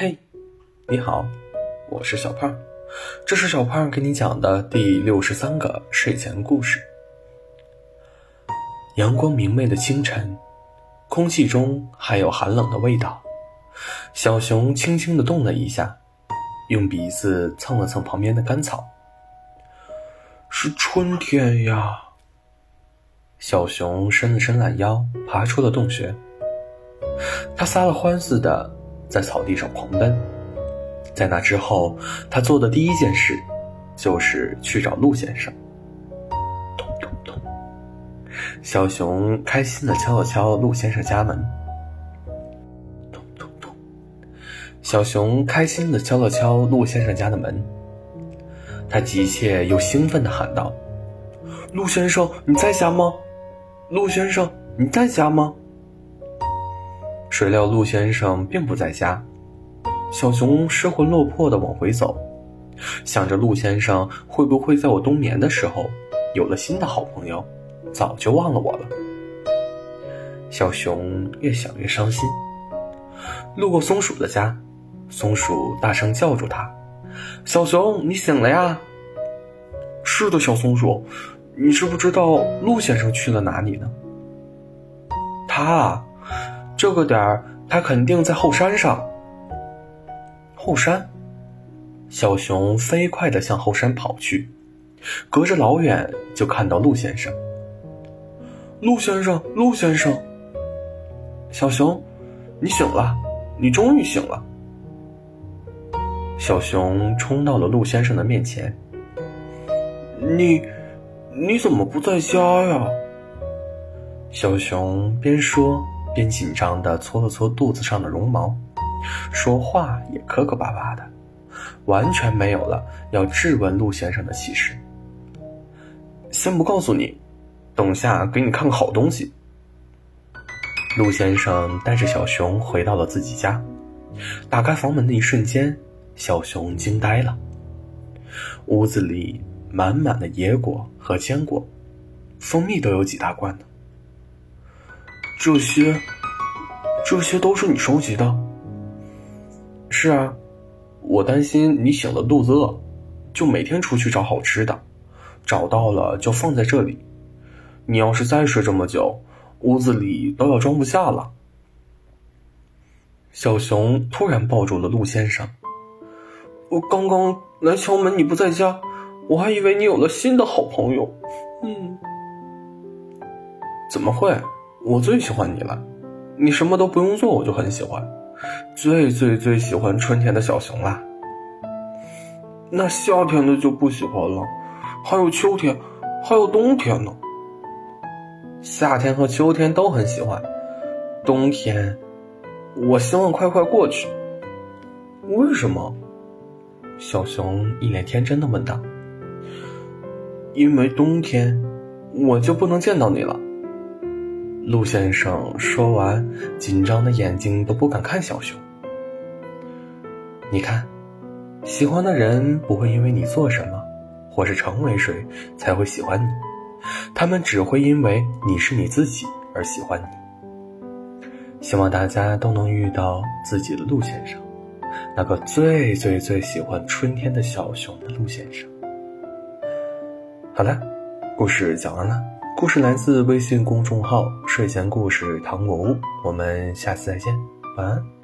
嘿，你好，我是小胖，这是小胖给你讲的第六十三个睡前故事。阳光明媚的清晨，空气中还有寒冷的味道。小熊轻轻地动了一下，用鼻子蹭了蹭旁边的干草。是春天呀！小熊伸了伸懒腰，爬出了洞穴。它撒了欢似的。在草地上狂奔，在那之后，他做的第一件事，就是去找陆先生。咚咚咚，小熊开心的敲了敲陆先生家门。咚咚咚，小熊开心的敲了敲陆先生家的门。他急切又兴奋的喊道：“陆先生，你在家吗？陆先生，你在家吗？”谁料陆先生并不在家，小熊失魂落魄的往回走，想着陆先生会不会在我冬眠的时候有了新的好朋友，早就忘了我了。小熊越想越伤心。路过松鼠的家，松鼠大声叫住他：“小熊，你醒了呀？”“是的，小松鼠，你知不知道陆先生去了哪里呢？”“他。”这个点儿，他肯定在后山上。后山，小熊飞快地向后山跑去，隔着老远就看到陆先生。陆先生，陆先生，小熊，你醒了，你终于醒了。小熊冲到了陆先生的面前。你，你怎么不在家呀？小熊边说。边紧张地搓了搓肚子上的绒毛，说话也磕磕巴巴的，完全没有了要质问陆先生的气势。先不告诉你，等下给你看个好东西。陆先生带着小熊回到了自己家，打开房门的一瞬间，小熊惊呆了。屋子里满满的野果和坚果，蜂蜜都有几大罐呢。这些，这些都是你收集的。是啊，我担心你醒了肚子饿，就每天出去找好吃的，找到了就放在这里。你要是再睡这么久，屋子里都要装不下了。小熊突然抱住了陆先生。我刚刚来敲门，你不在家，我还以为你有了新的好朋友。嗯，怎么会？我最喜欢你了，你什么都不用做，我就很喜欢，最最最喜欢春天的小熊啦。那夏天的就不喜欢了，还有秋天，还有冬天呢。夏天和秋天都很喜欢，冬天，我希望快快过去。为什么？小熊一脸天真的问道。因为冬天，我就不能见到你了。陆先生说完，紧张的眼睛都不敢看小熊。你看，喜欢的人不会因为你做什么，或是成为谁才会喜欢你，他们只会因为你是你自己而喜欢你。希望大家都能遇到自己的陆先生，那个最最最喜欢春天的小熊的陆先生。好了，故事讲完了。故事来自微信公众号“睡前故事糖果屋”，我们下次再见，晚安。